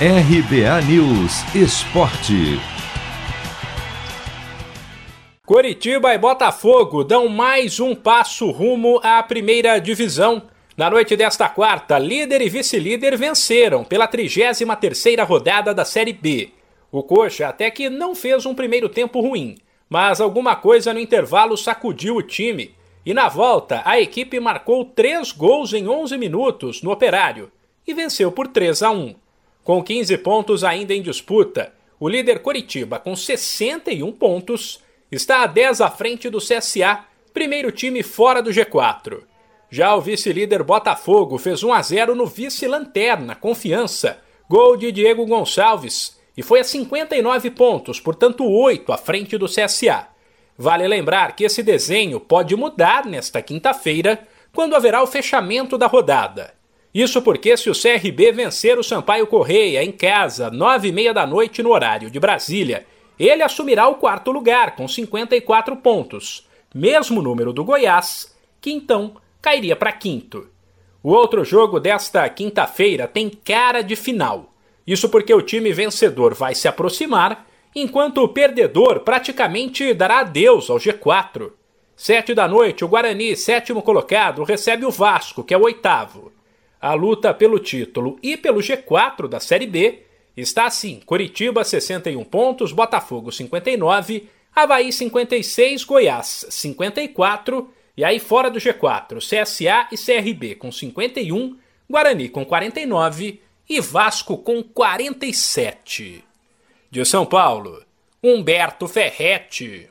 RBA News Esporte. Coritiba e Botafogo dão mais um passo rumo à primeira divisão. Na noite desta quarta, líder e vice-líder venceram pela 33ª rodada da Série B. O Coxa até que não fez um primeiro tempo ruim, mas alguma coisa no intervalo sacudiu o time. E na volta, a equipe marcou três gols em 11 minutos no Operário e venceu por 3 a 1. Com 15 pontos ainda em disputa, o líder Coritiba, com 61 pontos, está a 10 à frente do CSA, primeiro time fora do G4. Já o vice-líder Botafogo fez 1 a 0 no vice-lanterna, Confiança, gol de Diego Gonçalves, e foi a 59 pontos, portanto 8 à frente do CSA. Vale lembrar que esse desenho pode mudar nesta quinta-feira, quando haverá o fechamento da rodada. Isso porque se o CRB vencer o Sampaio Correia em casa, nove e meia da noite no horário de Brasília, ele assumirá o quarto lugar com 54 pontos, mesmo número do Goiás, que então cairia para quinto. O outro jogo desta quinta-feira tem cara de final. Isso porque o time vencedor vai se aproximar, enquanto o perdedor praticamente dará adeus ao G4. Sete da noite, o Guarani, sétimo colocado, recebe o Vasco, que é o oitavo. A luta pelo título e pelo G4 da Série B está assim: Curitiba 61 pontos, Botafogo 59, Havaí 56, Goiás 54, e aí fora do G4, CSA e CRB com 51, Guarani com 49 e Vasco com 47. De São Paulo, Humberto Ferretti.